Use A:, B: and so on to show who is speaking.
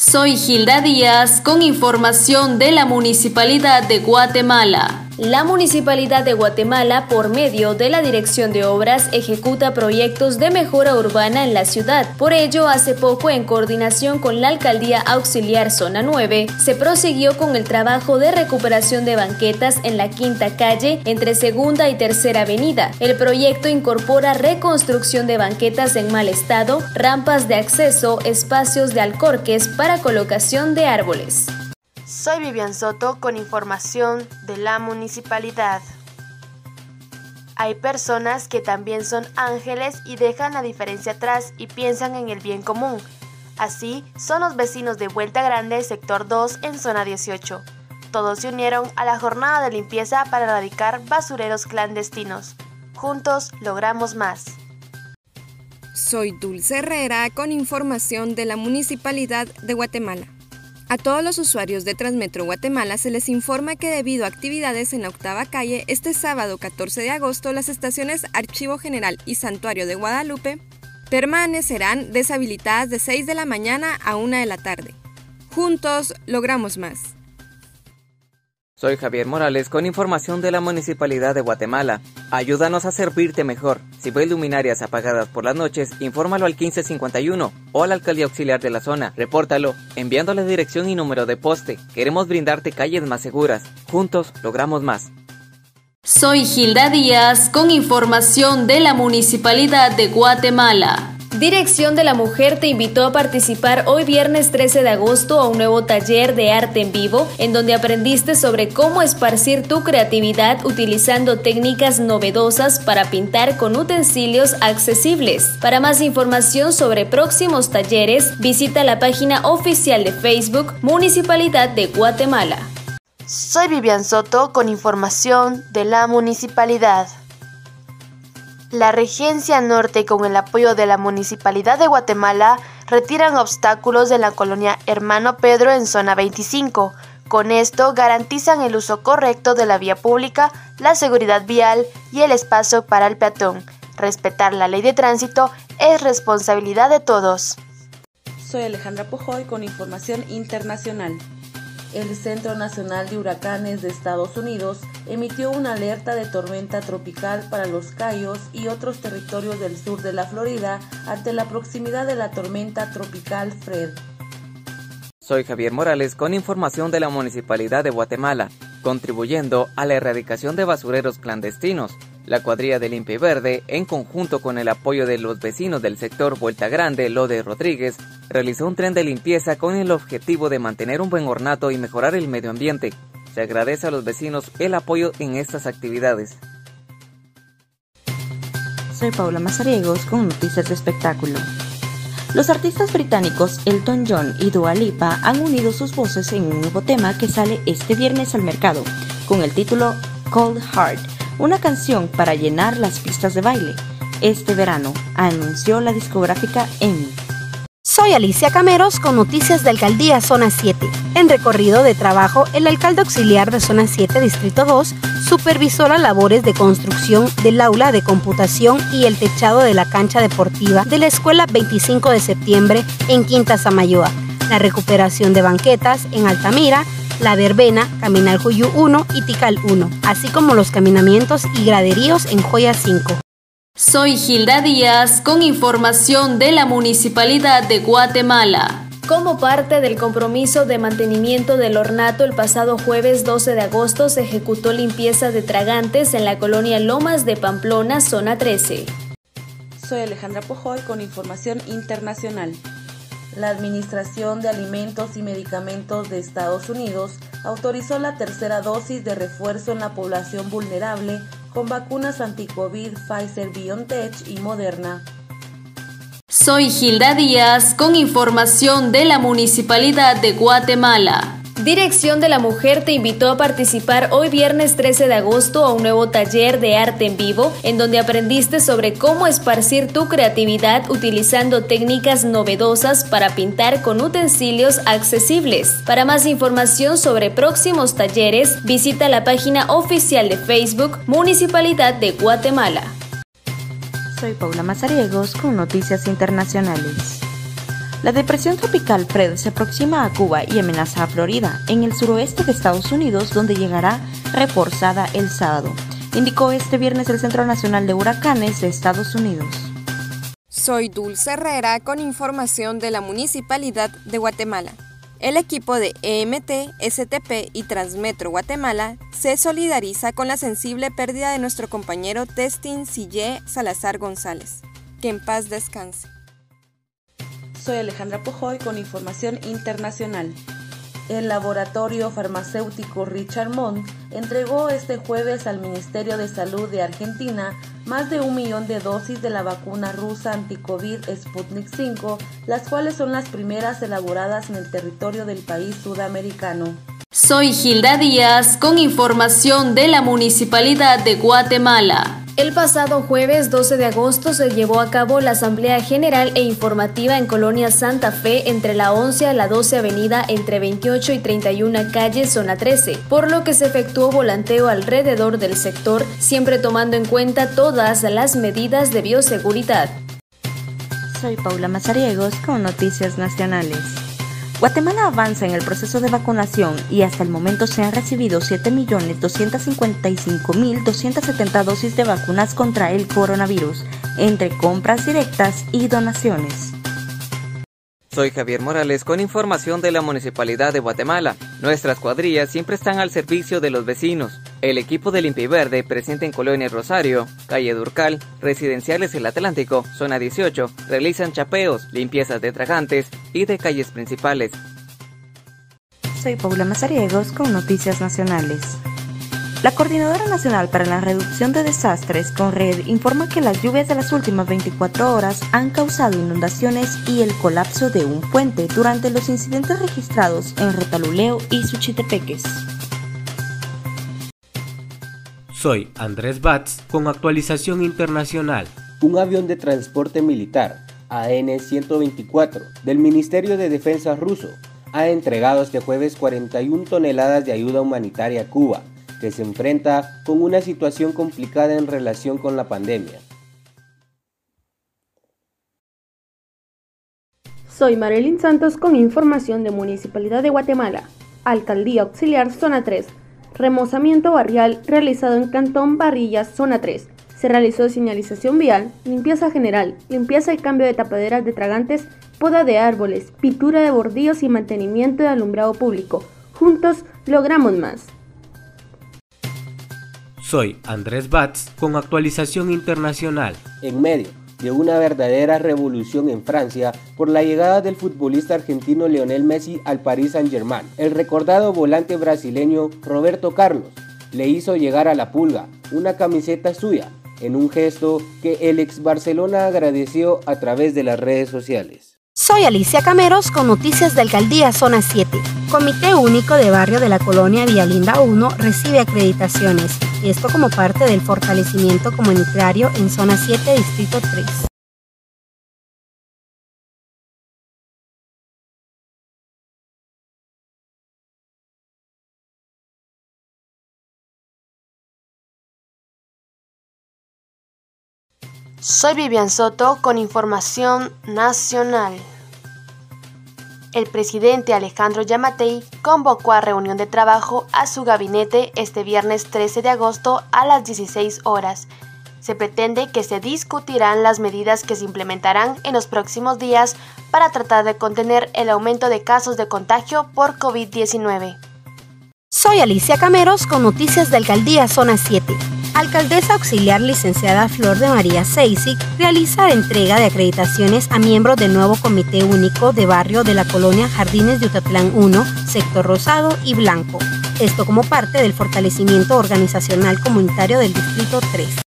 A: Soy Gilda Díaz con información de la Municipalidad de Guatemala. La Municipalidad de Guatemala, por medio de la Dirección de Obras, ejecuta proyectos de mejora urbana en la ciudad. Por ello, hace poco, en coordinación con la Alcaldía Auxiliar Zona 9, se prosiguió con el trabajo de recuperación de banquetas en la quinta calle entre Segunda y Tercera Avenida. El proyecto incorpora reconstrucción de banquetas en mal estado, rampas de acceso, espacios de alcorques para colocación de árboles.
B: Soy Vivian Soto con información de la municipalidad. Hay personas que también son ángeles y dejan la diferencia atrás y piensan en el bien común. Así son los vecinos de Vuelta Grande, sector 2, en zona 18. Todos se unieron a la jornada de limpieza para erradicar basureros clandestinos. Juntos logramos más.
C: Soy Dulce Herrera con información de la Municipalidad de Guatemala. A todos los usuarios de Transmetro Guatemala se les informa que debido a actividades en la octava calle, este sábado 14 de agosto las estaciones Archivo General y Santuario de Guadalupe permanecerán deshabilitadas de 6 de la mañana a 1 de la tarde. Juntos logramos más.
D: Soy Javier Morales con información de la Municipalidad de Guatemala. Ayúdanos a servirte mejor. Si ves luminarias apagadas por las noches, infórmalo al 1551 o a la alcaldía auxiliar de la zona. Repórtalo enviando la dirección y número de poste. Queremos brindarte calles más seguras. Juntos logramos más.
A: Soy Gilda Díaz con información de la Municipalidad de Guatemala. Dirección de la Mujer te invitó a participar hoy viernes 13 de agosto a un nuevo taller de arte en vivo en donde aprendiste sobre cómo esparcir tu creatividad utilizando técnicas novedosas para pintar con utensilios accesibles. Para más información sobre próximos talleres, visita la página oficial de Facebook Municipalidad de Guatemala.
B: Soy Vivian Soto con información de la municipalidad. La Regencia Norte, con el apoyo de la Municipalidad de Guatemala, retiran obstáculos de la colonia Hermano Pedro en zona 25. Con esto garantizan el uso correcto de la vía pública, la seguridad vial y el espacio para el peatón. Respetar la ley de tránsito es responsabilidad de todos.
E: Soy Alejandra Pojoy con información internacional el Centro Nacional de Huracanes de Estados Unidos emitió una alerta de tormenta tropical para los Cayos y otros territorios del sur de la Florida ante la proximidad de la tormenta tropical Fred.
D: Soy Javier Morales con información de la Municipalidad de Guatemala, contribuyendo a la erradicación de basureros clandestinos. La cuadrilla de Limpia Verde, en conjunto con el apoyo de los vecinos del sector Vuelta Grande, Lode Rodríguez, realizó un tren de limpieza con el objetivo de mantener un buen ornato y mejorar el medio ambiente. Se agradece a los vecinos el apoyo en estas actividades.
F: Soy Paula Mazariegos con noticias de espectáculo. Los artistas británicos Elton John y Dua Lipa han unido sus voces en un nuevo tema que sale este viernes al mercado, con el título Cold Heart, una canción para llenar las pistas de baile. Este verano, anunció la discográfica EMI.
G: Soy Alicia Cameros con noticias de Alcaldía Zona 7. En recorrido de trabajo, el alcalde auxiliar de Zona 7, Distrito 2, supervisó las labores de construcción del aula de computación y el techado de la cancha deportiva de la Escuela 25 de septiembre en Quinta Samayoa, la recuperación de banquetas en Altamira, la verbena, Caminal Juyú 1 y Tical 1, así como los caminamientos y graderíos en Joya 5.
A: Soy Gilda Díaz con información de la Municipalidad de Guatemala. Como parte del compromiso de mantenimiento del ornato, el pasado jueves 12 de agosto se ejecutó limpieza de tragantes en la colonia Lomas de Pamplona, zona 13.
E: Soy Alejandra Pojoy con información internacional. La Administración de Alimentos y Medicamentos de Estados Unidos autorizó la tercera dosis de refuerzo en la población vulnerable con vacunas anti-COVID Pfizer BioNTech y Moderna.
A: Soy Gilda Díaz con información de la Municipalidad de Guatemala. Dirección de la Mujer te invitó a participar hoy viernes 13 de agosto a un nuevo taller de arte en vivo en donde aprendiste sobre cómo esparcir tu creatividad utilizando técnicas novedosas para pintar con utensilios accesibles. Para más información sobre próximos talleres, visita la página oficial de Facebook Municipalidad de Guatemala.
F: Soy Paula Mazariegos con Noticias Internacionales. La depresión tropical Fred se aproxima a Cuba y amenaza a Florida, en el suroeste de Estados Unidos, donde llegará reforzada el sábado, indicó este viernes el Centro Nacional de Huracanes de Estados Unidos.
C: Soy Dulce Herrera con información de la Municipalidad de Guatemala. El equipo de EMT, STP y Transmetro Guatemala se solidariza con la sensible pérdida de nuestro compañero Testin Sille Salazar González. Que en paz descanse.
E: Soy Alejandra Pojoy con información internacional. El laboratorio farmacéutico Richard Mont entregó este jueves al Ministerio de Salud de Argentina más de un millón de dosis de la vacuna rusa anticovid Sputnik 5, las cuales son las primeras elaboradas en el territorio del país sudamericano.
A: Soy Gilda Díaz con información de la Municipalidad de Guatemala. El pasado jueves 12 de agosto se llevó a cabo la Asamblea General e Informativa en Colonia Santa Fe entre la 11 a la 12 Avenida entre 28 y 31 Calle Zona 13, por lo que se efectuó volanteo alrededor del sector, siempre tomando en cuenta todas las medidas de bioseguridad.
F: Soy Paula Mazariegos con Noticias Nacionales. Guatemala avanza en el proceso de vacunación y hasta el momento se han recibido 7.255.270 dosis de vacunas contra el coronavirus, entre compras directas y donaciones.
D: Soy Javier Morales con información de la Municipalidad de Guatemala. Nuestras cuadrillas siempre están al servicio de los vecinos. El equipo de Limpia Verde presente en Colonia Rosario, Calle Durcal, Residenciales El Atlántico, Zona 18, realizan chapeos, limpiezas de tragantes y de calles principales.
F: Soy Paula Mazariegos con Noticias Nacionales. La Coordinadora Nacional para la Reducción de Desastres, CONRED, informa que las lluvias de las últimas 24 horas han causado inundaciones y el colapso de un puente durante los incidentes registrados en Retaluleo y Suchitepeques.
H: Soy Andrés Batz con actualización internacional.
I: Un avión de transporte militar, AN-124, del Ministerio de Defensa ruso, ha entregado este jueves 41 toneladas de ayuda humanitaria a Cuba, que se enfrenta con una situación complicada en relación con la pandemia.
J: Soy Marilyn Santos con información de Municipalidad de Guatemala, Alcaldía Auxiliar Zona 3 remozamiento barrial realizado en Cantón Barrillas, zona 3. Se realizó señalización vial, limpieza general, limpieza y cambio de tapaderas de tragantes, poda de árboles, pintura de bordillos y mantenimiento de alumbrado público. Juntos logramos más.
H: Soy Andrés Batz con actualización internacional.
I: En medio de una verdadera revolución en Francia por la llegada del futbolista argentino Lionel Messi al Paris Saint-Germain. El recordado volante brasileño Roberto Carlos le hizo llegar a la pulga una camiseta suya en un gesto que el ex Barcelona agradeció a través de las redes sociales.
G: Soy Alicia Cameros con noticias de Alcaldía Zona 7. Comité Único de Barrio de la Colonia Villalinda 1 recibe acreditaciones esto como parte del fortalecimiento comunitario en Zona 7, Distrito 3.
B: Soy Vivian Soto con información nacional. El presidente Alejandro Yamatei convocó a reunión de trabajo a su gabinete este viernes 13 de agosto a las 16 horas. Se pretende que se discutirán las medidas que se implementarán en los próximos días para tratar de contener el aumento de casos de contagio por COVID-19.
G: Soy Alicia Cameros con noticias de Alcaldía Zona 7. Alcaldesa auxiliar licenciada Flor de María Seisic realiza entrega de acreditaciones a miembros del nuevo Comité Único de Barrio de la Colonia Jardines de Utatlán 1, sector rosado y blanco. Esto como parte del fortalecimiento organizacional comunitario del Distrito 3.